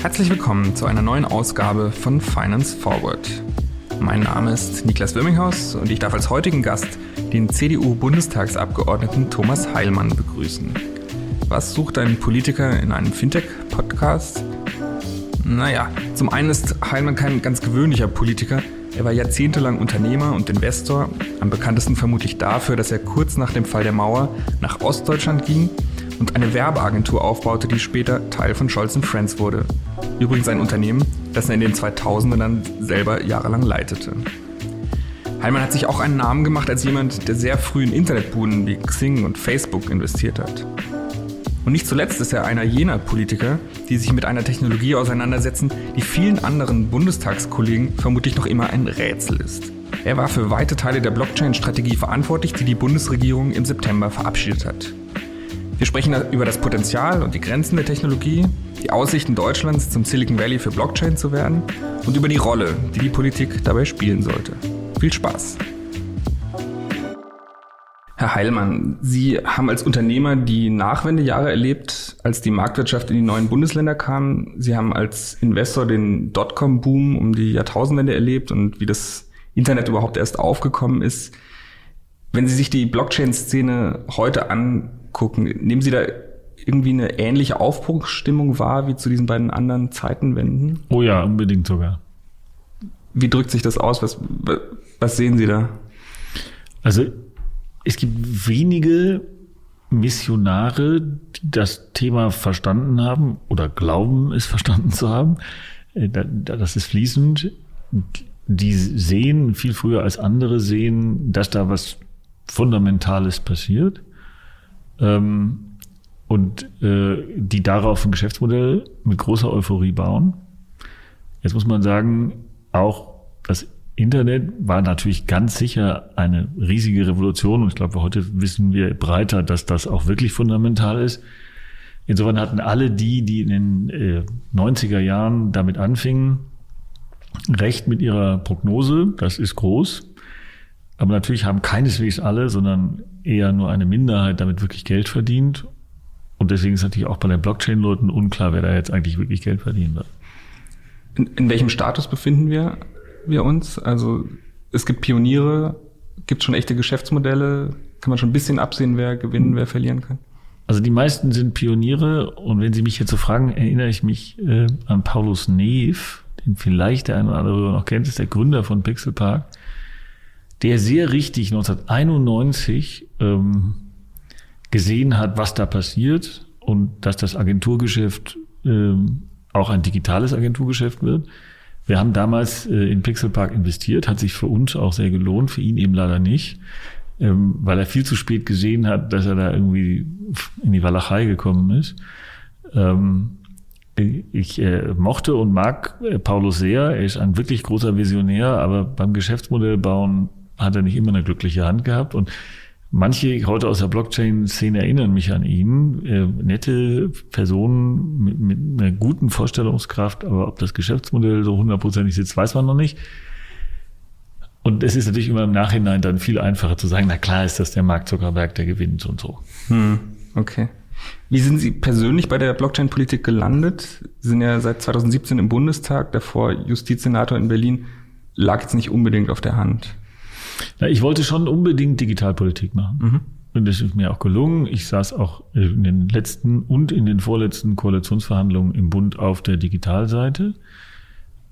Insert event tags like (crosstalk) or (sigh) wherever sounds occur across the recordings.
Herzlich willkommen zu einer neuen Ausgabe von Finance Forward. Mein Name ist Niklas Wirminghaus und ich darf als heutigen Gast den CDU-Bundestagsabgeordneten Thomas Heilmann begrüßen. Was sucht ein Politiker in einem Fintech-Podcast? Naja, zum einen ist Heilmann kein ganz gewöhnlicher Politiker. Er war jahrzehntelang Unternehmer und Investor, am bekanntesten vermutlich dafür, dass er kurz nach dem Fall der Mauer nach Ostdeutschland ging und eine Werbeagentur aufbaute, die später Teil von Scholz Friends wurde. Übrigens ein Unternehmen, das er in den 2000ern dann selber jahrelang leitete. Heilmann hat sich auch einen Namen gemacht als jemand, der sehr früh in Internetbuden wie Xing und Facebook investiert hat. Und nicht zuletzt ist er einer jener Politiker, die sich mit einer Technologie auseinandersetzen, die vielen anderen Bundestagskollegen vermutlich noch immer ein Rätsel ist. Er war für weite Teile der Blockchain-Strategie verantwortlich, die die Bundesregierung im September verabschiedet hat. Wir sprechen über das Potenzial und die Grenzen der Technologie, die Aussichten Deutschlands zum Silicon Valley für Blockchain zu werden und über die Rolle, die die Politik dabei spielen sollte. Viel Spaß! Herr Heilmann, Sie haben als Unternehmer die Nachwendejahre erlebt, als die Marktwirtschaft in die neuen Bundesländer kam. Sie haben als Investor den Dotcom-Boom um die Jahrtausendwende erlebt und wie das Internet überhaupt erst aufgekommen ist. Wenn Sie sich die Blockchain-Szene heute angucken, nehmen Sie da irgendwie eine ähnliche Aufbruchsstimmung wahr wie zu diesen beiden anderen Zeitenwenden? Oh ja, unbedingt sogar. Wie drückt sich das aus? Was, was sehen Sie da? Also es gibt wenige Missionare, die das Thema verstanden haben oder glauben, es verstanden zu haben. Äh, das ist fließend. Die sehen viel früher als andere sehen, dass da was Fundamentales passiert. Ähm, und äh, die darauf ein Geschäftsmodell mit großer Euphorie bauen. Jetzt muss man sagen, auch Internet war natürlich ganz sicher eine riesige Revolution und ich glaube, heute wissen wir breiter, dass das auch wirklich fundamental ist. Insofern hatten alle die, die in den äh, 90er Jahren damit anfingen, recht mit ihrer Prognose. Das ist groß. Aber natürlich haben keineswegs alle, sondern eher nur eine Minderheit damit wirklich Geld verdient. Und deswegen ist natürlich auch bei den Blockchain-Leuten unklar, wer da jetzt eigentlich wirklich Geld verdienen wird. In, in welchem Status befinden wir, wir uns? Also es gibt Pioniere, gibt schon echte Geschäftsmodelle, kann man schon ein bisschen absehen, wer gewinnen, wer verlieren kann? Also die meisten sind Pioniere und wenn Sie mich jetzt so fragen, erinnere ich mich äh, an Paulus Neef, den vielleicht der eine oder andere noch kennt, ist der Gründer von Pixel Park, der sehr richtig 1991 ähm, gesehen hat, was da passiert und dass das Agenturgeschäft ähm, auch ein digitales Agenturgeschäft wird. Wir haben damals äh, in Pixelpark investiert, hat sich für uns auch sehr gelohnt, für ihn eben leider nicht, ähm, weil er viel zu spät gesehen hat, dass er da irgendwie in die Walachei gekommen ist. Ähm, ich äh, mochte und mag äh, Paulus sehr. Er ist ein wirklich großer Visionär, aber beim Geschäftsmodell bauen hat er nicht immer eine glückliche Hand gehabt. Und Manche heute aus der Blockchain-Szene erinnern mich an ihn. Äh, nette Personen mit, mit einer guten Vorstellungskraft, aber ob das Geschäftsmodell so hundertprozentig sitzt, weiß man noch nicht. Und es ist natürlich immer im Nachhinein dann viel einfacher zu sagen, na klar ist das der Mark Zuckerberg, der gewinnt und so. Hm, okay. Wie sind Sie persönlich bei der Blockchain-Politik gelandet? Sie sind ja seit 2017 im Bundestag, davor Justizsenator in Berlin. Lag jetzt nicht unbedingt auf der Hand. Na, ich wollte schon unbedingt Digitalpolitik machen. Mhm. Und das ist mir auch gelungen. Ich saß auch in den letzten und in den vorletzten Koalitionsverhandlungen im Bund auf der Digitalseite.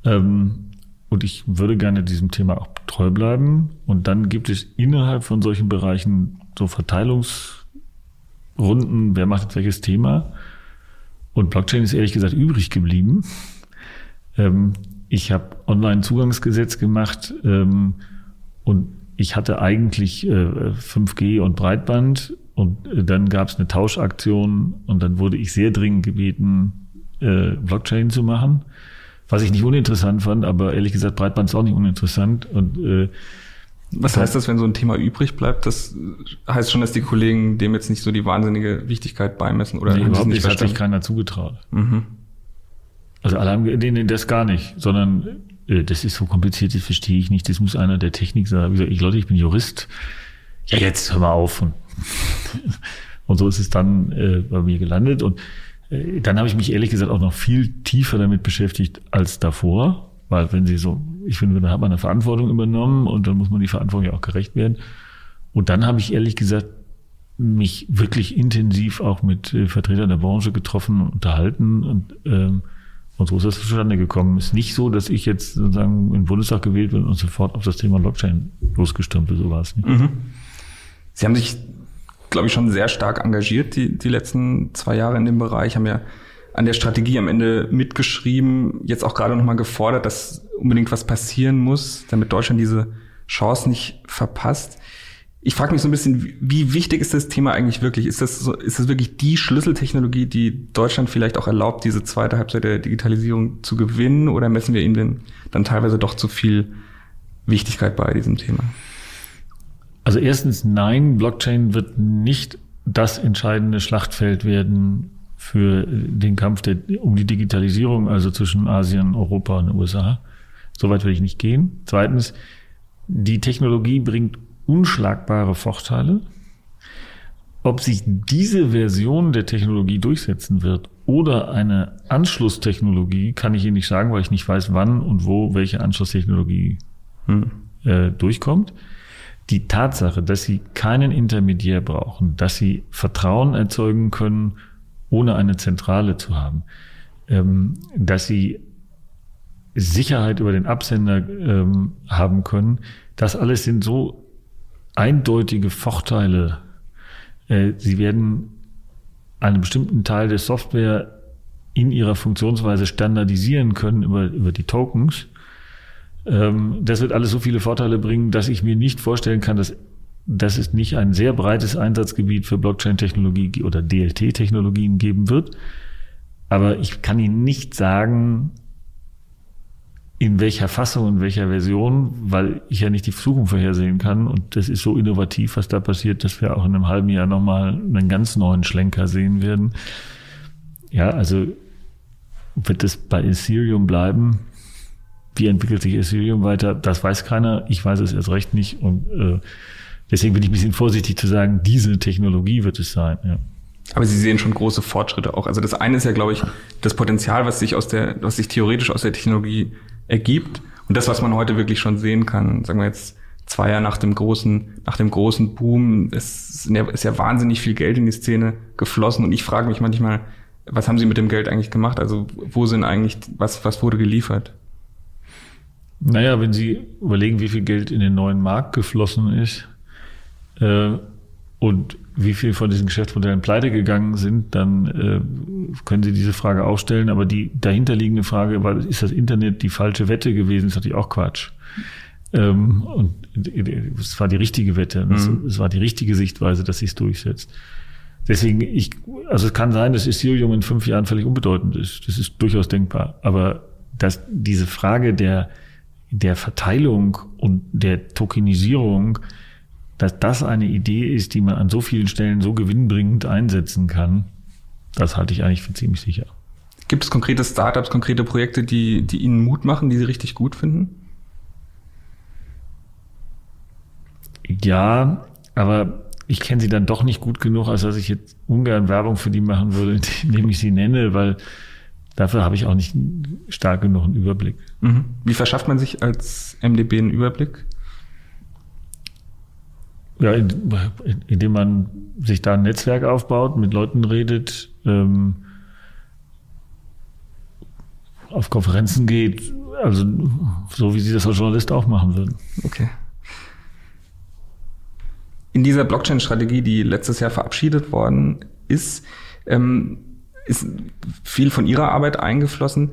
Ähm, und ich würde gerne diesem Thema auch treu bleiben. Und dann gibt es innerhalb von solchen Bereichen so Verteilungsrunden, wer macht jetzt welches Thema. Und Blockchain ist ehrlich gesagt übrig geblieben. Ähm, ich habe Online-Zugangsgesetz gemacht ähm, und ich hatte eigentlich äh, 5G und Breitband und äh, dann gab es eine Tauschaktion und dann wurde ich sehr dringend gebeten, äh, Blockchain zu machen. Was ich nicht uninteressant fand, aber ehrlich gesagt, Breitband ist auch nicht uninteressant. Und äh, was heißt das, wenn so ein Thema übrig bleibt? Das heißt schon, dass die Kollegen dem jetzt nicht so die wahnsinnige Wichtigkeit beimessen oder nee, überhaupt nicht, hat sich keiner zugetraut. Mhm. Also alle haben denen das gar nicht, sondern das ist so kompliziert, das verstehe ich nicht. Das muss einer der Technik sagen. Ich, Leute, ich bin Jurist. Ja, jetzt hör mal auf. (laughs) Und so ist es dann äh, bei mir gelandet. Und äh, dann habe ich mich ehrlich gesagt auch noch viel tiefer damit beschäftigt als davor. Weil wenn sie so, ich finde, dann hat man eine Verantwortung übernommen und dann muss man die Verantwortung ja auch gerecht werden. Und dann habe ich ehrlich gesagt mich wirklich intensiv auch mit äh, Vertretern der Branche getroffen und unterhalten und ähm, und so ist das zustande gekommen. Ist nicht so, dass ich jetzt sozusagen in den Bundestag gewählt bin und sofort auf das Thema Blockchain losgestürmt bin. So war es nicht. Mhm. Sie haben sich, glaube ich, schon sehr stark engagiert die, die letzten zwei Jahre in dem Bereich, haben ja an der Strategie am Ende mitgeschrieben, jetzt auch gerade nochmal gefordert, dass unbedingt was passieren muss, damit Deutschland diese Chance nicht verpasst. Ich frage mich so ein bisschen, wie wichtig ist das Thema eigentlich wirklich? Ist das, so, ist das wirklich die Schlüsseltechnologie, die Deutschland vielleicht auch erlaubt, diese zweite Halbzeit der Digitalisierung zu gewinnen? Oder messen wir ihm denn dann teilweise doch zu viel Wichtigkeit bei diesem Thema? Also erstens, nein, Blockchain wird nicht das entscheidende Schlachtfeld werden für den Kampf der, um die Digitalisierung, also zwischen Asien, Europa und den USA. Soweit will ich nicht gehen. Zweitens, die Technologie bringt unschlagbare Vorteile. Ob sich diese Version der Technologie durchsetzen wird oder eine Anschlusstechnologie, kann ich Ihnen nicht sagen, weil ich nicht weiß, wann und wo welche Anschlusstechnologie hm. äh, durchkommt. Die Tatsache, dass Sie keinen Intermediär brauchen, dass Sie Vertrauen erzeugen können, ohne eine Zentrale zu haben, ähm, dass Sie Sicherheit über den Absender ähm, haben können, das alles sind so eindeutige Vorteile. Äh, sie werden einen bestimmten Teil der Software in ihrer Funktionsweise standardisieren können über, über die Tokens. Ähm, das wird alles so viele Vorteile bringen, dass ich mir nicht vorstellen kann, dass, dass es nicht ein sehr breites Einsatzgebiet für Blockchain-Technologie oder DLT-Technologien geben wird. Aber ich kann Ihnen nicht sagen, in welcher Fassung und welcher Version, weil ich ja nicht die Zukunft vorhersehen kann. Und das ist so innovativ, was da passiert, dass wir auch in einem halben Jahr nochmal einen ganz neuen Schlenker sehen werden. Ja, also wird es bei Ethereum bleiben? Wie entwickelt sich Ethereum weiter? Das weiß keiner. Ich weiß es erst recht nicht. Und äh, deswegen bin ich ein bisschen vorsichtig zu sagen, diese Technologie wird es sein. Ja. Aber Sie sehen schon große Fortschritte auch. Also das eine ist ja, glaube ich, das Potenzial, was sich aus der, was sich theoretisch aus der Technologie ergibt. Und das, was man heute wirklich schon sehen kann, sagen wir jetzt zwei Jahre nach dem großen, nach dem großen Boom, es ist ja wahnsinnig viel Geld in die Szene geflossen. Und ich frage mich manchmal, was haben Sie mit dem Geld eigentlich gemacht? Also wo sind eigentlich, was, was wurde geliefert? Naja, wenn Sie überlegen, wie viel Geld in den neuen Markt geflossen ist äh, und wie viel von diesen Geschäftsmodellen pleite gegangen sind, dann äh, können Sie diese Frage auch stellen. Aber die dahinterliegende Frage war, ist das Internet die falsche Wette gewesen? ist natürlich auch Quatsch. Ähm, und es war die richtige Wette. Es, mhm. es war die richtige Sichtweise, dass sich es durchsetzt. Deswegen, ich, also es kann sein, dass Ethereum in fünf Jahren völlig unbedeutend ist. Das ist durchaus denkbar. Aber dass diese Frage der, der Verteilung und der Tokenisierung dass das eine Idee ist, die man an so vielen Stellen so gewinnbringend einsetzen kann, das halte ich eigentlich für ziemlich sicher. Gibt es konkrete Startups, konkrete Projekte, die, die Ihnen Mut machen, die Sie richtig gut finden? Ja, aber ich kenne sie dann doch nicht gut genug, als dass ich jetzt ungern Werbung für die machen würde, (laughs) indem ich sie nenne, weil dafür habe ich auch nicht stark genug einen Überblick. Mhm. Wie verschafft man sich als MDB einen Überblick? Ja, indem man sich da ein Netzwerk aufbaut, mit Leuten redet, ähm, auf Konferenzen geht, also so wie Sie das als Journalist auch machen würden. Okay. In dieser Blockchain-Strategie, die letztes Jahr verabschiedet worden ist, ähm, ist viel von Ihrer Arbeit eingeflossen.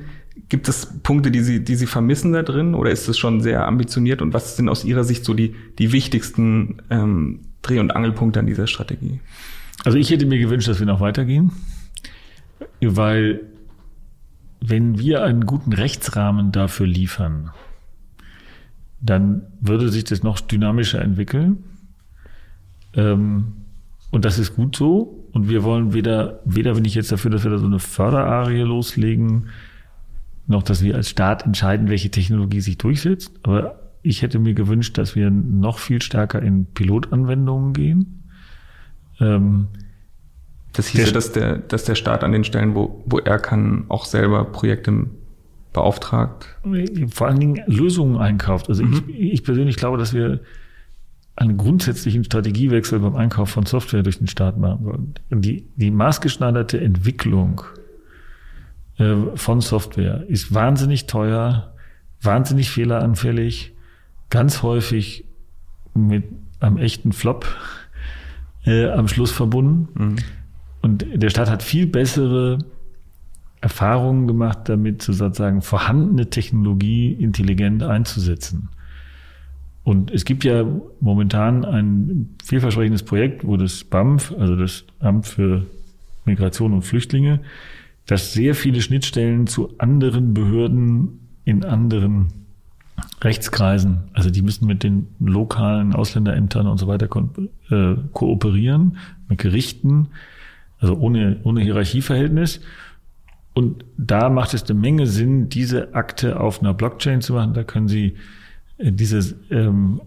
Gibt es Punkte, die Sie, die Sie vermissen da drin oder ist es schon sehr ambitioniert und was sind aus Ihrer Sicht so die, die wichtigsten ähm, Dreh- und Angelpunkte an dieser Strategie? Also ich hätte mir gewünscht, dass wir noch weitergehen, weil wenn wir einen guten Rechtsrahmen dafür liefern, dann würde sich das noch dynamischer entwickeln. Ähm, und das ist gut so. Und wir wollen weder, weder bin ich jetzt dafür, dass wir da so eine Förderarie loslegen, noch, dass wir als Staat entscheiden, welche Technologie sich durchsetzt. Aber ich hätte mir gewünscht, dass wir noch viel stärker in Pilotanwendungen gehen. Ähm, Das hieß der, dass der, dass der Staat an den Stellen, wo, wo er kann, auch selber Projekte beauftragt. Vor allen Dingen Lösungen einkauft. Also mhm. ich, ich persönlich glaube, dass wir einen grundsätzlichen Strategiewechsel beim Einkauf von Software durch den Staat machen sollen. Die, die maßgeschneiderte Entwicklung von Software ist wahnsinnig teuer, wahnsinnig fehleranfällig, ganz häufig mit einem echten Flop (laughs) äh, am Schluss verbunden. Mhm. Und der Staat hat viel bessere Erfahrungen gemacht, damit sozusagen vorhandene Technologie intelligent einzusetzen. Und es gibt ja momentan ein vielversprechendes Projekt, wo das BAMF, also das Amt für Migration und Flüchtlinge, das sehr viele Schnittstellen zu anderen Behörden in anderen Rechtskreisen, also die müssen mit den lokalen Ausländerämtern und so weiter ko äh, kooperieren, mit Gerichten, also ohne, ohne Hierarchieverhältnis. Und da macht es eine Menge Sinn, diese Akte auf einer Blockchain zu machen. Da können Sie äh, diese ähm,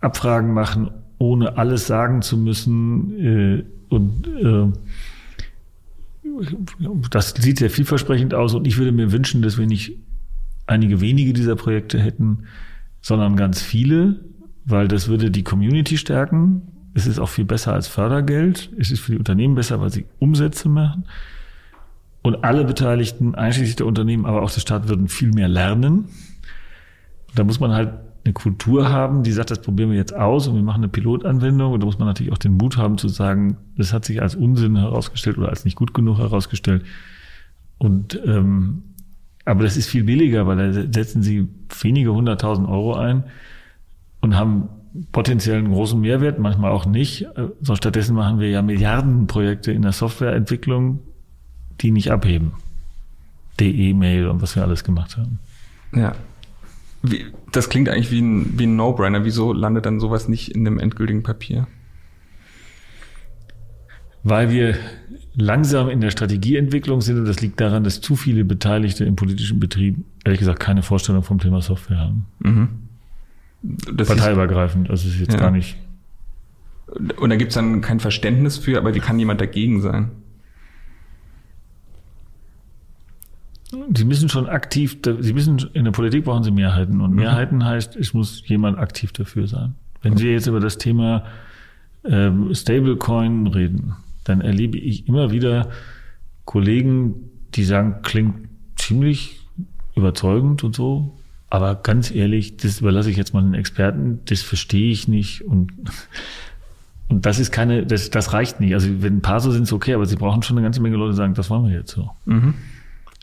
Abfragen machen, ohne alles sagen zu müssen. Äh, und äh, das sieht sehr vielversprechend aus. Und ich würde mir wünschen, dass wir nicht einige wenige dieser Projekte hätten, sondern ganz viele, weil das würde die Community stärken. Es ist auch viel besser als Fördergeld. Es ist für die Unternehmen besser, weil sie Umsätze machen. Und alle Beteiligten, einschließlich der Unternehmen, aber auch der Staat, würden viel mehr lernen. Da muss man halt eine Kultur haben, die sagt, das probieren wir jetzt aus und wir machen eine Pilotanwendung. Und da muss man natürlich auch den Mut haben zu sagen, das hat sich als Unsinn herausgestellt oder als nicht gut genug herausgestellt. Und ähm, aber das ist viel billiger, weil da setzen sie wenige hunderttausend Euro ein und haben potenziell einen großen Mehrwert, manchmal auch nicht. So stattdessen machen wir ja Milliardenprojekte in der Softwareentwicklung, die nicht abheben. DE-Mail und was wir alles gemacht haben. Ja. Wie, das klingt eigentlich wie ein, wie ein No-Brainer. Wieso landet dann sowas nicht in dem endgültigen Papier? Weil wir langsam in der Strategieentwicklung sind und das liegt daran, dass zu viele Beteiligte im politischen Betrieb, ehrlich gesagt, keine Vorstellung vom Thema Software haben. Mhm. Das Parteiübergreifend, also ist jetzt ja. gar nicht. Und da gibt es dann kein Verständnis für, aber wie kann jemand dagegen sein? Sie müssen schon aktiv, Sie müssen, in der Politik brauchen Sie Mehrheiten. Und mhm. Mehrheiten heißt, es muss jemand aktiv dafür sein. Wenn Sie jetzt über das Thema ähm, Stablecoin reden, dann erlebe ich immer wieder Kollegen, die sagen, klingt ziemlich überzeugend und so. Aber ganz ehrlich, das überlasse ich jetzt mal den Experten, das verstehe ich nicht und (laughs) und das ist keine, das, das reicht nicht. Also wenn ein paar so sind, ist okay, aber sie brauchen schon eine ganze Menge Leute, die sagen, das wollen wir jetzt so. Mhm.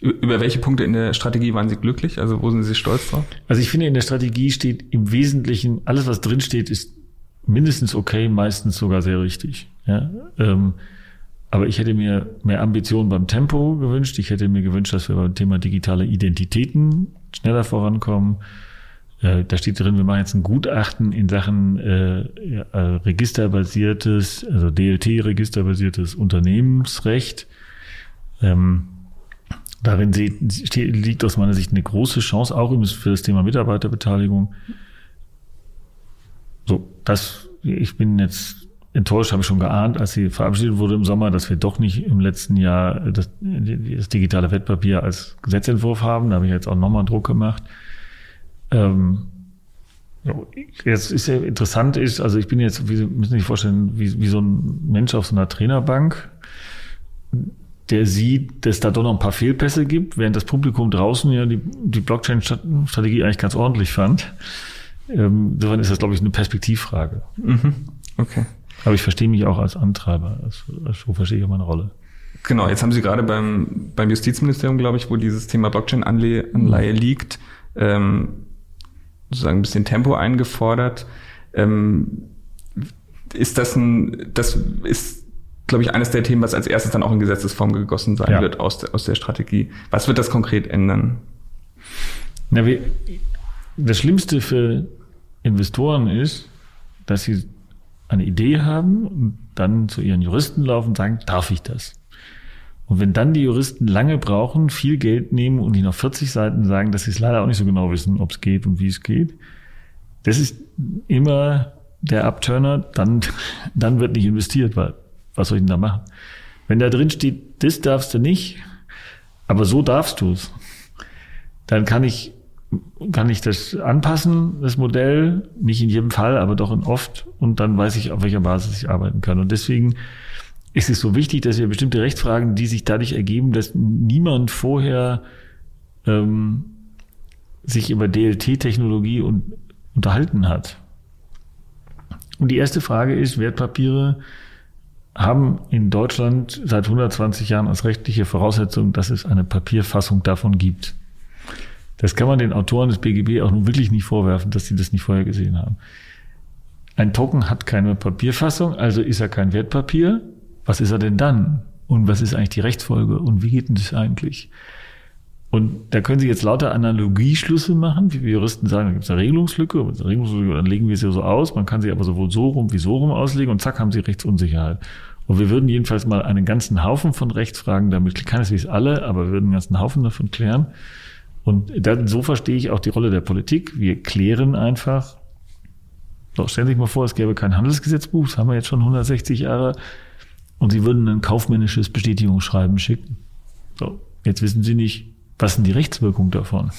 Über welche Punkte in der Strategie waren Sie glücklich? Also wo sind Sie stolz drauf? Also ich finde, in der Strategie steht im Wesentlichen, alles was drin steht, ist mindestens okay, meistens sogar sehr richtig. Ja? Ähm, aber ich hätte mir mehr Ambitionen beim Tempo gewünscht. Ich hätte mir gewünscht, dass wir beim Thema digitale Identitäten schneller vorankommen. Äh, da steht drin, wir machen jetzt ein Gutachten in Sachen äh, äh, registerbasiertes, also DLT-registerbasiertes Unternehmensrecht. Ähm, Darin liegt aus meiner Sicht eine große Chance, auch für das Thema Mitarbeiterbeteiligung. So, das, ich bin jetzt enttäuscht, habe ich schon geahnt, als sie verabschiedet wurde im Sommer, dass wir doch nicht im letzten Jahr das, das digitale Wettpapier als Gesetzentwurf haben. Da habe ich jetzt auch nochmal Druck gemacht. Ähm, jetzt ist ja interessant ist, also ich bin jetzt, wie Sie müssen sich vorstellen, wie, wie so ein Mensch auf so einer Trainerbank der sieht, dass da doch noch ein paar Fehlpässe gibt, während das Publikum draußen ja die, die Blockchain-Strategie eigentlich ganz ordentlich fand. Ähm, insofern ist das, glaube ich, eine Perspektivfrage. Mhm. Okay. Aber ich verstehe mich auch als Antreiber. So verstehe ich auch meine Rolle. Genau, jetzt haben Sie gerade beim, beim Justizministerium, glaube ich, wo dieses Thema Blockchain-Anleihe mhm. liegt, ähm, sozusagen ein bisschen Tempo eingefordert. Ähm, ist das ein, das ist glaube ich, eines der Themen, was als erstes dann auch in Gesetzesform gegossen sein ja. wird aus der, aus der Strategie. Was wird das konkret ändern? Na, wie, das Schlimmste für Investoren ist, dass sie eine Idee haben und dann zu ihren Juristen laufen und sagen, darf ich das? Und wenn dann die Juristen lange brauchen, viel Geld nehmen und ihnen auf 40 Seiten sagen, dass sie es leider auch nicht so genau wissen, ob es geht und wie es geht, das ist immer der Abturner, dann, dann wird nicht investiert, weil was soll ich denn da machen? Wenn da drin steht, das darfst du nicht, aber so darfst du es, dann kann ich, kann ich das anpassen, das Modell, nicht in jedem Fall, aber doch in oft, und dann weiß ich, auf welcher Basis ich arbeiten kann. Und deswegen ist es so wichtig, dass wir bestimmte Rechtsfragen, die sich dadurch ergeben, dass niemand vorher ähm, sich über DLT-Technologie und, unterhalten hat. Und die erste Frage ist, Wertpapiere haben in Deutschland seit 120 Jahren als rechtliche Voraussetzung, dass es eine Papierfassung davon gibt. Das kann man den Autoren des BGB auch nun wirklich nicht vorwerfen, dass sie das nicht vorher gesehen haben. Ein Token hat keine Papierfassung, also ist er kein Wertpapier. Was ist er denn dann? Und was ist eigentlich die Rechtsfolge? Und wie geht denn das eigentlich? Und da können Sie jetzt lauter Analogieschlüsse machen, wie wir Juristen sagen, da gibt es eine Regelungslücke, eine Regelungslücke, dann legen wir sie so aus, man kann sie aber sowohl so rum wie so rum auslegen und zack haben Sie Rechtsunsicherheit. Und wir würden jedenfalls mal einen ganzen Haufen von Rechtsfragen damit, keineswegs alle, aber wir würden einen ganzen Haufen davon klären. Und dann, so verstehe ich auch die Rolle der Politik. Wir klären einfach. So, stellen Sie sich mal vor, es gäbe kein Handelsgesetzbuch, das haben wir jetzt schon 160 Jahre, und Sie würden ein kaufmännisches Bestätigungsschreiben schicken. So, jetzt wissen Sie nicht, was sind die Rechtswirkungen davon?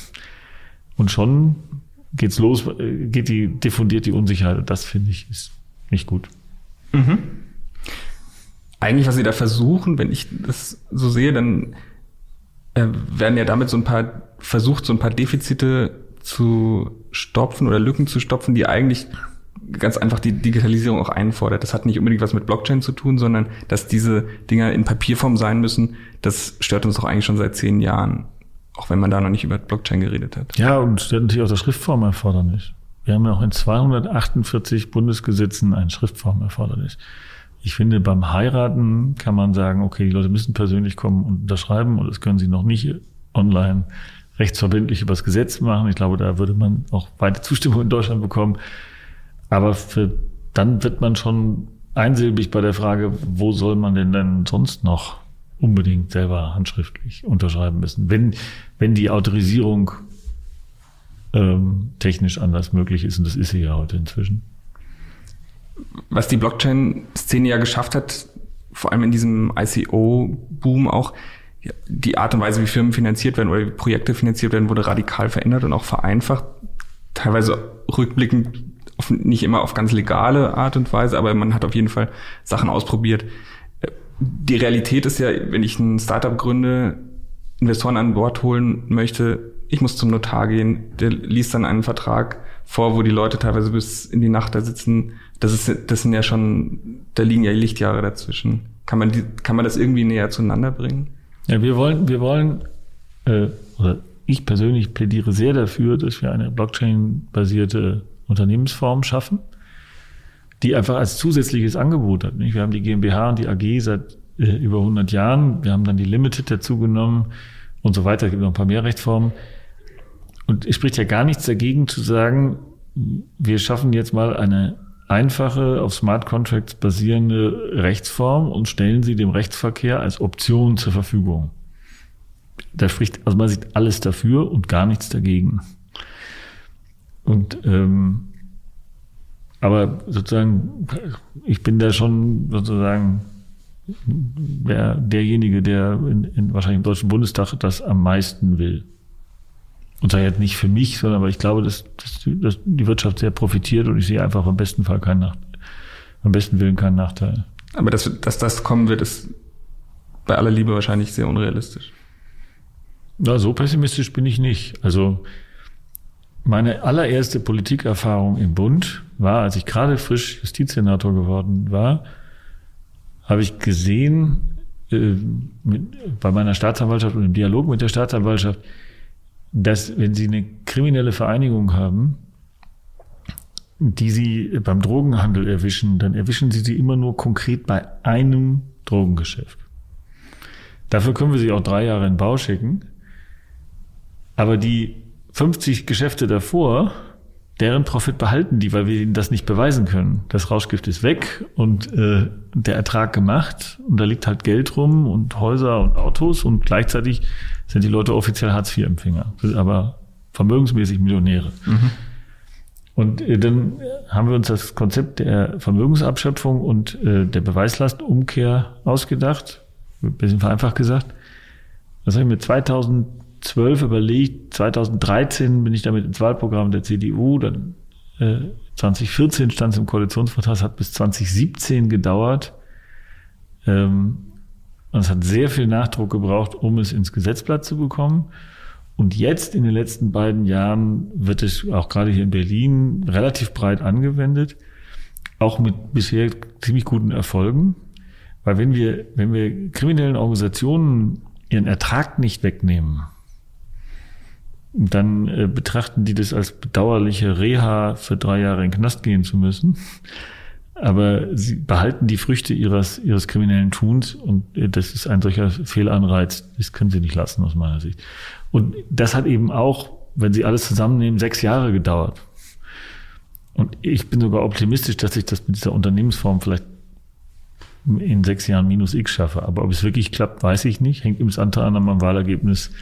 Und schon geht's los, geht die, diffundiert die Unsicherheit. Das finde ich ist nicht gut. Mhm. Eigentlich, was Sie da versuchen, wenn ich das so sehe, dann äh, werden ja damit so ein paar versucht, so ein paar Defizite zu stopfen oder Lücken zu stopfen, die eigentlich ganz einfach die Digitalisierung auch einfordert. Das hat nicht unbedingt was mit Blockchain zu tun, sondern dass diese Dinger in Papierform sein müssen, das stört uns doch eigentlich schon seit zehn Jahren. Auch wenn man da noch nicht über Blockchain geredet hat. Ja, und stellt natürlich auch das Schriftformerfordernis. Wir haben ja auch in 248 Bundesgesetzen ein Schriftformerfordernis. Ich finde, beim Heiraten kann man sagen, okay, die Leute müssen persönlich kommen und unterschreiben und das können sie noch nicht online rechtsverbindlich übers Gesetz machen. Ich glaube, da würde man auch weite Zustimmung in Deutschland bekommen. Aber für, dann wird man schon einsilbig bei der Frage, wo soll man denn dann sonst noch unbedingt selber handschriftlich unterschreiben müssen, wenn, wenn die Autorisierung ähm, technisch anders möglich ist. Und das ist sie ja heute inzwischen. Was die Blockchain-Szene ja geschafft hat, vor allem in diesem ICO-Boom auch, die Art und Weise, wie Firmen finanziert werden oder wie Projekte finanziert werden, wurde radikal verändert und auch vereinfacht. Teilweise rückblickend auf, nicht immer auf ganz legale Art und Weise, aber man hat auf jeden Fall Sachen ausprobiert, die Realität ist ja, wenn ich ein Startup gründe, Investoren an Bord holen möchte, ich muss zum Notar gehen, der liest dann einen Vertrag vor, wo die Leute teilweise bis in die Nacht da sitzen. Das ist, das sind ja schon, da liegen ja Lichtjahre dazwischen. Kann man, die, kann man das irgendwie näher zueinander bringen? Ja, wir wollen, wir wollen, äh, oder ich persönlich plädiere sehr dafür, dass wir eine Blockchain-basierte Unternehmensform schaffen die einfach als zusätzliches Angebot hat. Nicht? Wir haben die GmbH und die AG seit äh, über 100 Jahren. Wir haben dann die Limited dazu genommen und so weiter. Es gibt noch ein paar mehr Rechtsformen. Und es spricht ja gar nichts dagegen zu sagen, wir schaffen jetzt mal eine einfache, auf Smart Contracts basierende Rechtsform und stellen sie dem Rechtsverkehr als Option zur Verfügung. Da spricht aus meiner Sicht alles dafür und gar nichts dagegen. Und ähm, aber sozusagen, ich bin da schon sozusagen der, derjenige, der in, in, wahrscheinlich im Deutschen Bundestag das am meisten will. Und zwar jetzt nicht für mich, sondern aber ich glaube, dass, dass, dass die Wirtschaft sehr profitiert und ich sehe einfach am besten Fall keinen Nachteil. Am besten Willen keinen Nachteil. Aber dass, dass das kommen wird, ist bei aller Liebe wahrscheinlich sehr unrealistisch. Na, so pessimistisch bin ich nicht. Also meine allererste Politikerfahrung im Bund war, als ich gerade frisch Justizsenator geworden war, habe ich gesehen, äh, mit, bei meiner Staatsanwaltschaft und im Dialog mit der Staatsanwaltschaft, dass wenn Sie eine kriminelle Vereinigung haben, die Sie beim Drogenhandel erwischen, dann erwischen Sie sie immer nur konkret bei einem Drogengeschäft. Dafür können wir sie auch drei Jahre in Bau schicken. Aber die 50 Geschäfte davor, deren Profit behalten die, weil wir ihnen das nicht beweisen können. Das Rauschgift ist weg und äh, der Ertrag gemacht und da liegt halt Geld rum und Häuser und Autos und gleichzeitig sind die Leute offiziell Hartz-IV-Empfänger, aber vermögensmäßig Millionäre. Mhm. Und äh, dann haben wir uns das Konzept der Vermögensabschöpfung und äh, der Beweislastumkehr ausgedacht. ein bisschen vereinfacht gesagt. Das habe ich mir 2012 überlegt. 2013 bin ich damit ins Wahlprogramm der CDU. Dann äh, 2014 stand es im Koalitionsvertrag. Es hat bis 2017 gedauert. Ähm, und es hat sehr viel Nachdruck gebraucht, um es ins Gesetzblatt zu bekommen. Und jetzt in den letzten beiden Jahren wird es auch gerade hier in Berlin relativ breit angewendet, auch mit bisher ziemlich guten Erfolgen. Weil wenn wir, wenn wir kriminellen Organisationen ihren Ertrag nicht wegnehmen, dann äh, betrachten die das als bedauerliche Reha für drei Jahre in den Knast gehen zu müssen. Aber sie behalten die Früchte ihres, ihres kriminellen Tuns und äh, das ist ein solcher Fehlanreiz, das können sie nicht lassen aus meiner Sicht. Und das hat eben auch, wenn sie alles zusammennehmen, sechs Jahre gedauert. Und ich bin sogar optimistisch, dass ich das mit dieser Unternehmensform vielleicht in sechs Jahren minus X schaffe. Aber ob es wirklich klappt, weiß ich nicht. Hängt übrigens unter anderem am Wahlergebnis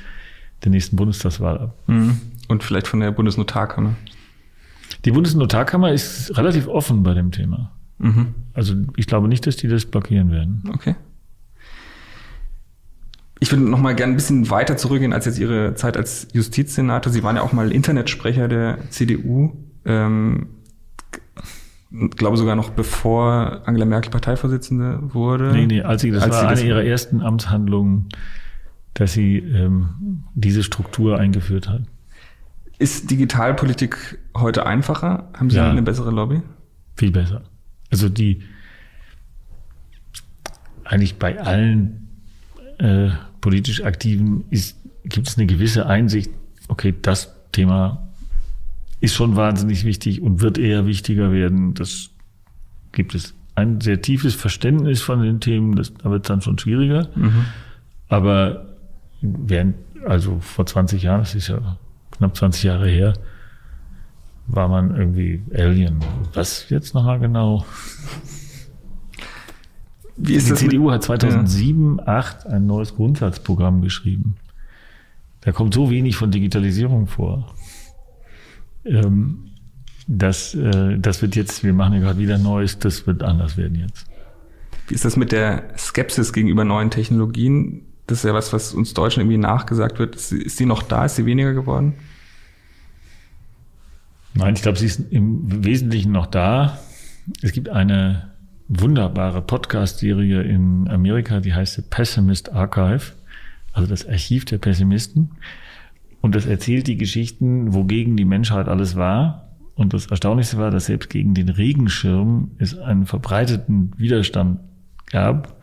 der nächsten Bundestagswahl ab. Mhm. Und vielleicht von der Bundesnotarkammer. Die Bundesnotarkammer ist relativ offen bei dem Thema. Mhm. Also ich glaube nicht, dass die das blockieren werden. Okay. Ich würde noch mal gerne ein bisschen weiter zurückgehen als jetzt Ihre Zeit als Justizsenator. Sie waren ja auch mal Internetsprecher der CDU. Ähm, glaube sogar noch bevor Angela Merkel Parteivorsitzende wurde. Nee, nee, als sie, das als war sie eine ihrer ersten Amtshandlungen, dass sie ähm, diese Struktur eingeführt hat. Ist Digitalpolitik heute einfacher? Haben Sie ja, eine bessere Lobby? Viel besser. Also die eigentlich bei allen äh, politisch Aktiven ist, gibt es eine gewisse Einsicht, okay, das Thema ist schon wahnsinnig wichtig und wird eher wichtiger werden. Das gibt es ein sehr tiefes Verständnis von den Themen, das, da wird es dann schon schwieriger. Mhm. Aber während, also vor 20 Jahren, das ist ja knapp 20 Jahre her, war man irgendwie Alien. Was jetzt nochmal genau? Wie ist Die das CDU mit, hat 2007, ja. 2008 ein neues Grundsatzprogramm geschrieben. Da kommt so wenig von Digitalisierung vor. Ähm, das, äh, das wird jetzt, wir machen ja gerade wieder Neues, das wird anders werden jetzt. Wie ist das mit der Skepsis gegenüber neuen Technologien? Das ist ja was, was uns Deutschen irgendwie nachgesagt wird. Ist, ist sie noch da? Ist sie weniger geworden? Nein, ich glaube, sie ist im Wesentlichen noch da. Es gibt eine wunderbare Podcast-Serie in Amerika, die heißt The Pessimist Archive, also das Archiv der Pessimisten. Und das erzählt die Geschichten, wogegen die Menschheit alles war. Und das Erstaunlichste war, dass selbst gegen den Regenschirm es einen verbreiteten Widerstand gab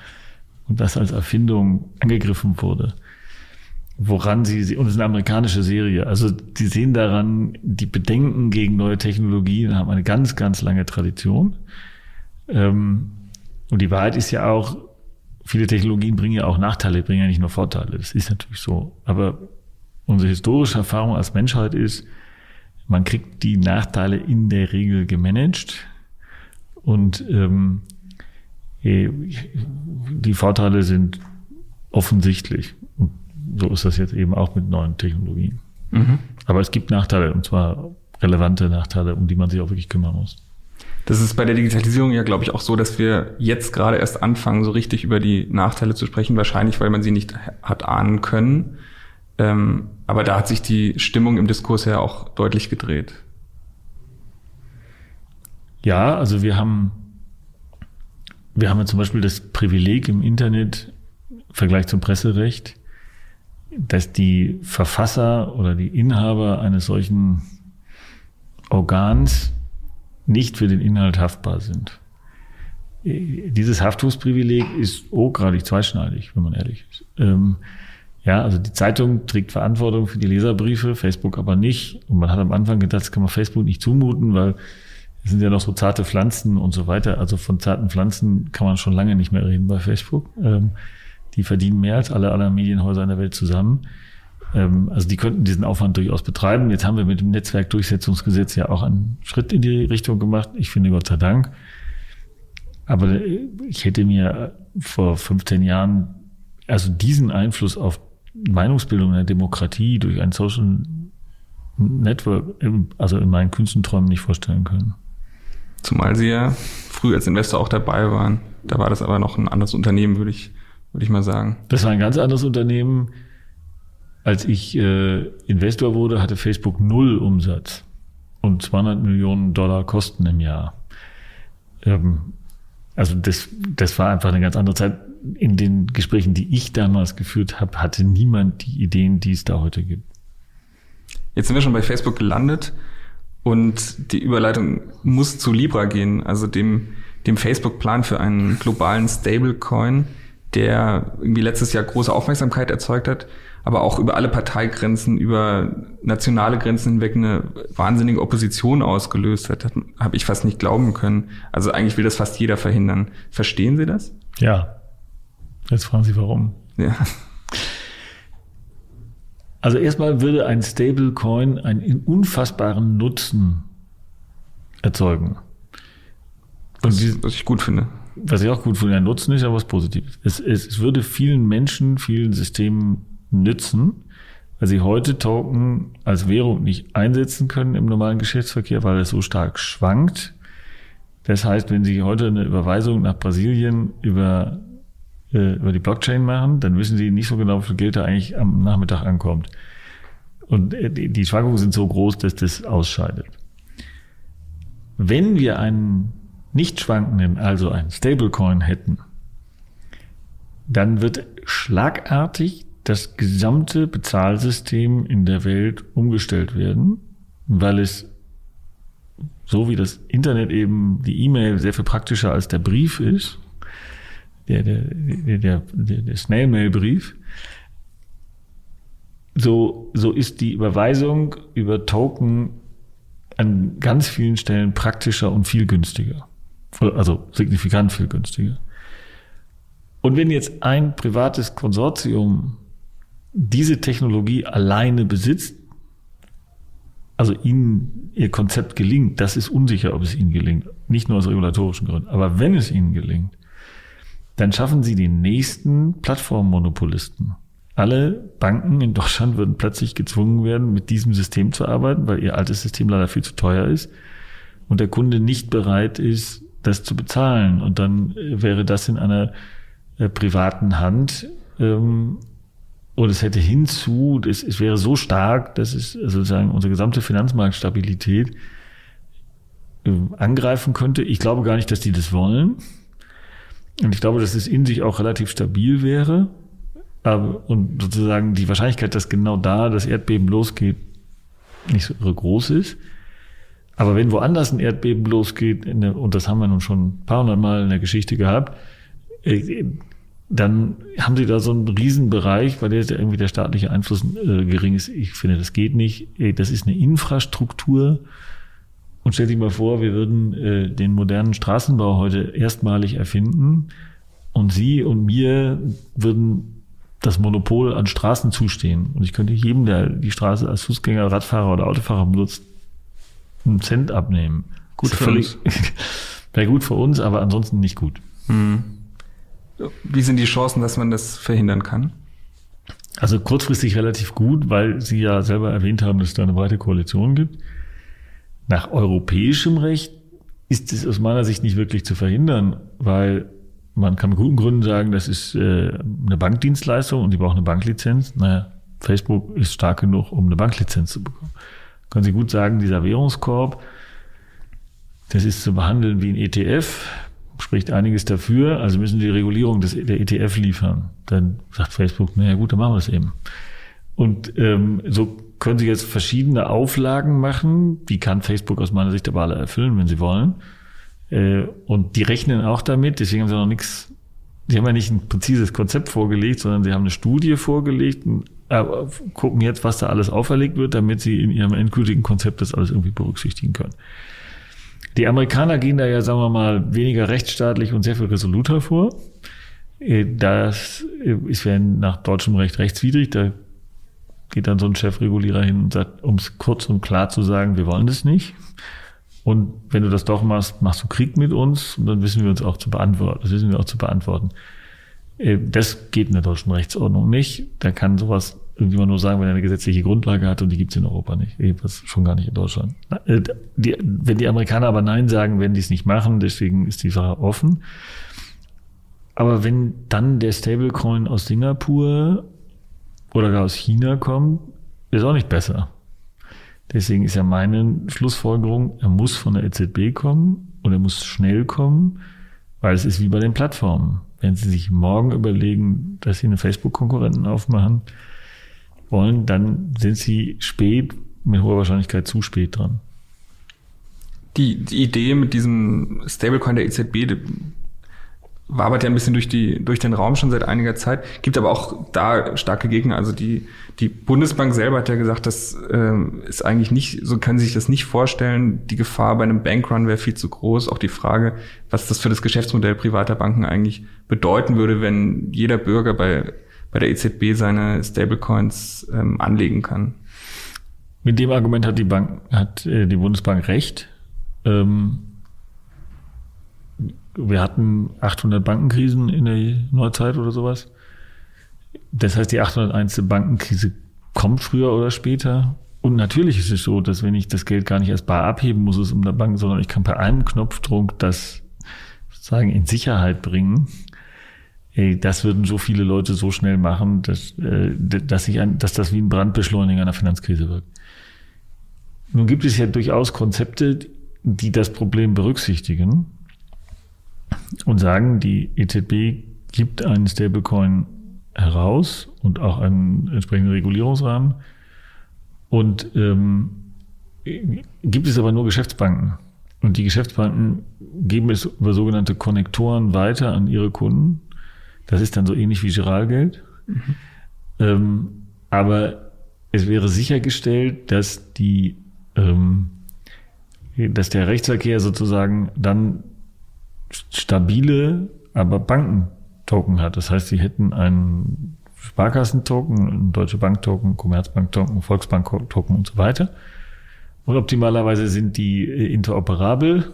und das als Erfindung angegriffen wurde. Woran sie, und es ist eine amerikanische Serie, also die sehen daran, die Bedenken gegen neue Technologien haben eine ganz, ganz lange Tradition. Ähm, und die Wahrheit ist ja auch, viele Technologien bringen ja auch Nachteile, bringen ja nicht nur Vorteile. Das ist natürlich so. Aber unsere historische Erfahrung als Menschheit ist, man kriegt die Nachteile in der Regel gemanagt und ähm, die Vorteile sind offensichtlich. Und so ist das jetzt eben auch mit neuen Technologien. Mhm. Aber es gibt Nachteile, und zwar relevante Nachteile, um die man sich auch wirklich kümmern muss. Das ist bei der Digitalisierung ja, glaube ich, auch so, dass wir jetzt gerade erst anfangen, so richtig über die Nachteile zu sprechen, wahrscheinlich, weil man sie nicht hat ahnen können. Ähm, aber da hat sich die Stimmung im Diskurs ja auch deutlich gedreht. Ja, also wir haben, wir haben ja zum Beispiel das Privileg im Internet im Vergleich zum Presserecht, dass die Verfasser oder die Inhaber eines solchen Organs nicht für den Inhalt haftbar sind. Dieses Haftungsprivileg ist hochgradig zweischneidig, wenn man ehrlich ist. Ähm, ja, also die Zeitung trägt Verantwortung für die Leserbriefe, Facebook aber nicht. Und man hat am Anfang gedacht, das kann man Facebook nicht zumuten, weil es sind ja noch so zarte Pflanzen und so weiter. Also von zarten Pflanzen kann man schon lange nicht mehr reden bei Facebook. Ähm, die verdienen mehr als alle anderen Medienhäuser in der Welt zusammen. Ähm, also die könnten diesen Aufwand durchaus betreiben. Jetzt haben wir mit dem Netzwerkdurchsetzungsgesetz ja auch einen Schritt in die Richtung gemacht. Ich finde Gott sei Dank. Aber ich hätte mir vor 15 Jahren also diesen Einfluss auf Meinungsbildung in der Demokratie durch ein Social Network, also in meinen Künstenträumen nicht vorstellen können. Zumal Sie ja früh als Investor auch dabei waren. Da war das aber noch ein anderes Unternehmen, würde ich würde ich mal sagen. Das war ein ganz anderes Unternehmen. Als ich äh, Investor wurde, hatte Facebook null Umsatz und 200 Millionen Dollar Kosten im Jahr. Ähm, also das, das war einfach eine ganz andere Zeit. In den Gesprächen, die ich damals geführt habe, hatte niemand die Ideen, die es da heute gibt. Jetzt sind wir schon bei Facebook gelandet und die Überleitung muss zu Libra gehen, also dem, dem Facebook-Plan für einen globalen Stablecoin, der irgendwie letztes Jahr große Aufmerksamkeit erzeugt hat, aber auch über alle Parteigrenzen, über nationale Grenzen hinweg eine wahnsinnige Opposition ausgelöst hat, habe ich fast nicht glauben können. Also eigentlich will das fast jeder verhindern. Verstehen Sie das? Ja. Jetzt fragen Sie warum. Ja. Also erstmal würde ein Stablecoin einen unfassbaren Nutzen erzeugen. Was, was ich gut finde. Was ich auch gut finde, ein Nutzen ist ja was Positives. Es, es, es würde vielen Menschen, vielen Systemen nützen, weil sie heute Token als Währung nicht einsetzen können im normalen Geschäftsverkehr, weil es so stark schwankt. Das heißt, wenn Sie heute eine Überweisung nach Brasilien über, äh, über die Blockchain machen, dann wissen Sie nicht so genau, wie viel Geld da eigentlich am Nachmittag ankommt. Und äh, die Schwankungen sind so groß, dass das ausscheidet. Wenn wir einen nicht schwankenden, also einen Stablecoin hätten, dann wird schlagartig das gesamte Bezahlsystem in der Welt umgestellt werden, weil es so wie das Internet eben die E-Mail sehr viel praktischer als der Brief ist, der, der, der, der, Snail-Mail-Brief, so, so ist die Überweisung über Token an ganz vielen Stellen praktischer und viel günstiger. Also signifikant viel günstiger. Und wenn jetzt ein privates Konsortium diese Technologie alleine besitzt, also ihnen ihr Konzept gelingt, das ist unsicher, ob es ihnen gelingt. Nicht nur aus regulatorischen Gründen. Aber wenn es ihnen gelingt, dann schaffen sie den nächsten Plattformmonopolisten. Alle Banken in Deutschland würden plötzlich gezwungen werden, mit diesem System zu arbeiten, weil ihr altes System leider viel zu teuer ist und der Kunde nicht bereit ist, das zu bezahlen. Und dann wäre das in einer äh, privaten Hand ähm, und es hätte hinzu, es, es wäre so stark, dass es sozusagen unsere gesamte Finanzmarktstabilität äh, angreifen könnte. Ich glaube gar nicht, dass die das wollen. Und ich glaube, dass es in sich auch relativ stabil wäre. Aber, und sozusagen die Wahrscheinlichkeit, dass genau da das Erdbeben losgeht, nicht so groß ist. Aber wenn woanders ein Erdbeben losgeht, der, und das haben wir nun schon ein paar hundert Mal in der Geschichte gehabt, äh, dann haben sie da so einen Riesenbereich, bei der irgendwie der staatliche Einfluss äh, gering ist. Ich finde, das geht nicht. Das ist eine Infrastruktur. Und stell dich mal vor, wir würden äh, den modernen Straßenbau heute erstmalig erfinden und Sie und mir würden das Monopol an Straßen zustehen. Und ich könnte jedem, der die Straße als Fußgänger, Radfahrer oder Autofahrer benutzt, einen Cent abnehmen. Gut für völlig, uns. (laughs) Wäre gut für uns, aber ansonsten nicht gut. Hm. Wie sind die Chancen, dass man das verhindern kann? Also kurzfristig relativ gut, weil Sie ja selber erwähnt haben, dass es da eine breite Koalition gibt. Nach europäischem Recht ist es aus meiner Sicht nicht wirklich zu verhindern, weil man kann mit guten Gründen sagen, das ist äh, eine Bankdienstleistung und die braucht eine Banklizenz. Naja, Facebook ist stark genug, um eine Banklizenz zu bekommen. Können Sie gut sagen, dieser Währungskorb, das ist zu behandeln wie ein ETF spricht einiges dafür, also müssen die Regulierung des, der ETF liefern. Dann sagt Facebook, naja gut, dann machen wir das eben. Und ähm, so können Sie jetzt verschiedene Auflagen machen. Die kann Facebook aus meiner Sicht aber alle erfüllen, wenn sie wollen. Äh, und die rechnen auch damit, deswegen haben sie noch nichts, sie haben ja nicht ein präzises Konzept vorgelegt, sondern sie haben eine Studie vorgelegt und äh, gucken jetzt, was da alles auferlegt wird, damit sie in ihrem endgültigen Konzept das alles irgendwie berücksichtigen können. Die Amerikaner gehen da ja, sagen wir mal, weniger rechtsstaatlich und sehr viel resoluter vor. Äh, das ist ja nach deutschem Recht rechtswidrig. Da geht dann so ein Chefregulierer hin und sagt, um es kurz und klar zu sagen, wir wollen das nicht. Und wenn du das doch machst, machst du Krieg mit uns und dann wissen wir uns auch zu beantworten. Das wissen wir auch zu beantworten. Äh, das geht in der deutschen Rechtsordnung nicht. Da kann sowas irgendjemand nur sagen, wenn er eine gesetzliche Grundlage hat und die gibt es in Europa nicht. Jedenfalls schon gar nicht in Deutschland. Äh, die, wenn die Amerikaner aber Nein sagen, werden die es nicht machen, deswegen ist die Sache offen. aber wenn dann der Stablecoin aus Singapur oder gar aus China kommt, ist auch nicht besser. Deswegen ist ja meine Schlussfolgerung, er muss von der EZB kommen und er muss schnell kommen, weil es ist wie bei den Plattformen. Wenn Sie sich morgen überlegen, dass Sie eine Facebook-Konkurrenten aufmachen wollen, dann sind Sie spät, mit hoher Wahrscheinlichkeit zu spät dran. Die, die Idee mit diesem Stablecoin der EZB, wabert ja ein bisschen durch, die, durch den Raum schon seit einiger Zeit, gibt aber auch da starke Gegner. Also die, die Bundesbank selber hat ja gesagt, das äh, ist eigentlich nicht, so können Sie sich das nicht vorstellen. Die Gefahr bei einem Bankrun wäre viel zu groß. Auch die Frage, was das für das Geschäftsmodell privater Banken eigentlich bedeuten würde, wenn jeder Bürger bei, bei der EZB seine Stablecoins ähm, anlegen kann. Mit dem Argument hat die Bank, hat äh, die Bundesbank recht. Ähm wir hatten 800 Bankenkrisen in der Neuzeit oder sowas. Das heißt, die 801. Bankenkrise kommt früher oder später. Und natürlich ist es so, dass wenn ich das Geld gar nicht erst bar abheben muss, es um der Bank, sondern ich kann per einem Knopfdruck das sozusagen in Sicherheit bringen. Ey, das würden so viele Leute so schnell machen, dass, äh, dass, ich ein, dass das wie ein Brandbeschleuniger einer Finanzkrise wirkt. Nun gibt es ja durchaus Konzepte, die das Problem berücksichtigen und sagen, die EZB gibt einen Stablecoin heraus und auch einen entsprechenden Regulierungsrahmen und ähm, gibt es aber nur Geschäftsbanken. Und die Geschäftsbanken geben es über sogenannte Konnektoren weiter an ihre Kunden. Das ist dann so ähnlich wie Giralgeld. Mhm. Ähm, aber es wäre sichergestellt, dass die, ähm, dass der Rechtsverkehr sozusagen dann stabile, aber Bankentoken hat. Das heißt, sie hätten einen Sparkassentoken, einen Deutsche Bank-Token, Commerzbank-Token, Volksbank-Token und so weiter. Und optimalerweise sind die äh, interoperabel.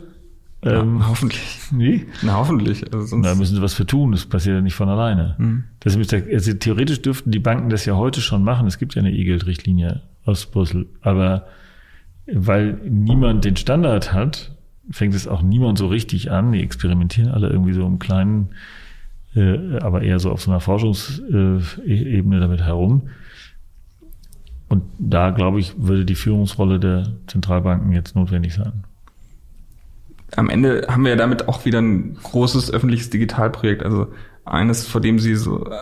Ja, ähm, hoffentlich. Nee? Na, hoffentlich. Also da müssen sie was für tun. Das passiert ja nicht von alleine. Mhm. Das ist, also theoretisch dürften die Banken das ja heute schon machen. Es gibt ja eine E-Geld-Richtlinie aus Brüssel. Aber weil niemand den Standard hat, fängt es auch niemand so richtig an. Die experimentieren alle irgendwie so im Kleinen, äh, aber eher so auf so einer Forschungsebene damit herum. Und da, glaube ich, würde die Führungsrolle der Zentralbanken jetzt notwendig sein. Am Ende haben wir ja damit auch wieder ein großes öffentliches Digitalprojekt, also eines, vor dem Sie so äh,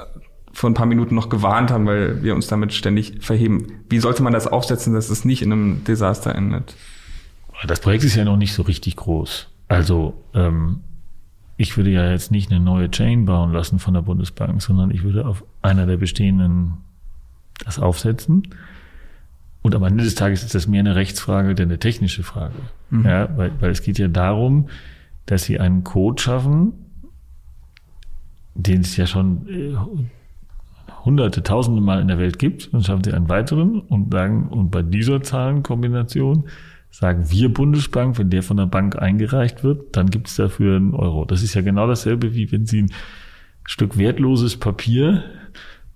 vor ein paar Minuten noch gewarnt haben, weil wir uns damit ständig verheben. Wie sollte man das aufsetzen, dass es nicht in einem Desaster endet? Das Projekt ist ja noch nicht so richtig groß. Also ähm, ich würde ja jetzt nicht eine neue Chain bauen lassen von der Bundesbank, sondern ich würde auf einer der bestehenden das aufsetzen. Und am Ende des Tages ist das mehr eine Rechtsfrage denn eine technische Frage. Mhm. Ja, weil, weil es geht ja darum, dass sie einen Code schaffen, den es ja schon äh, hunderte, tausende Mal in der Welt gibt. Dann schaffen sie einen weiteren und sagen, und bei dieser Zahlenkombination sagen wir Bundesbank, wenn der von der Bank eingereicht wird, dann gibt es dafür einen Euro. Das ist ja genau dasselbe, wie wenn Sie ein Stück wertloses Papier,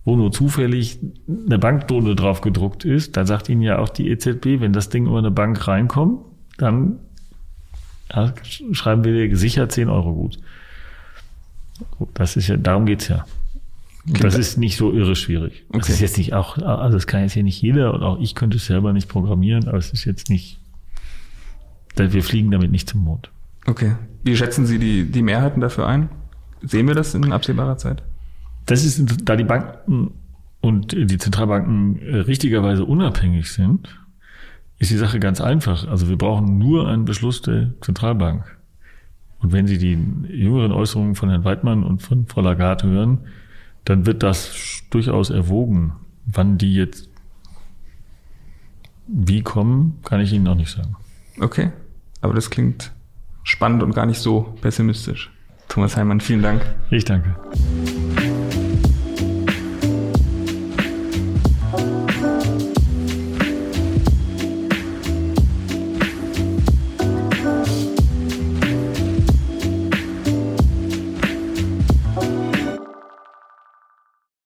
wo nur zufällig eine Bankdrohne drauf gedruckt ist, da sagt Ihnen ja auch die EZB, wenn das Ding über eine Bank reinkommt, dann ja, schreiben wir sicher 10 Euro gut. Das ist ja, darum geht's ja. Und das ist nicht so irre schwierig. Okay. Das ist jetzt nicht auch, also das kann jetzt hier nicht jeder und auch ich könnte es selber nicht programmieren, aber es ist jetzt nicht wir fliegen damit nicht zum Mond. Okay. Wie schätzen Sie die, die Mehrheiten dafür ein? Sehen wir das in absehbarer Zeit? Das ist, da die Banken und die Zentralbanken richtigerweise unabhängig sind, ist die Sache ganz einfach. Also wir brauchen nur einen Beschluss der Zentralbank. Und wenn Sie die jüngeren Äußerungen von Herrn Weidmann und von Frau Lagarde hören, dann wird das durchaus erwogen. Wann die jetzt wie kommen, kann ich Ihnen noch nicht sagen. Okay. Aber das klingt spannend und gar nicht so pessimistisch. Thomas Heimann, vielen Dank. Ich danke.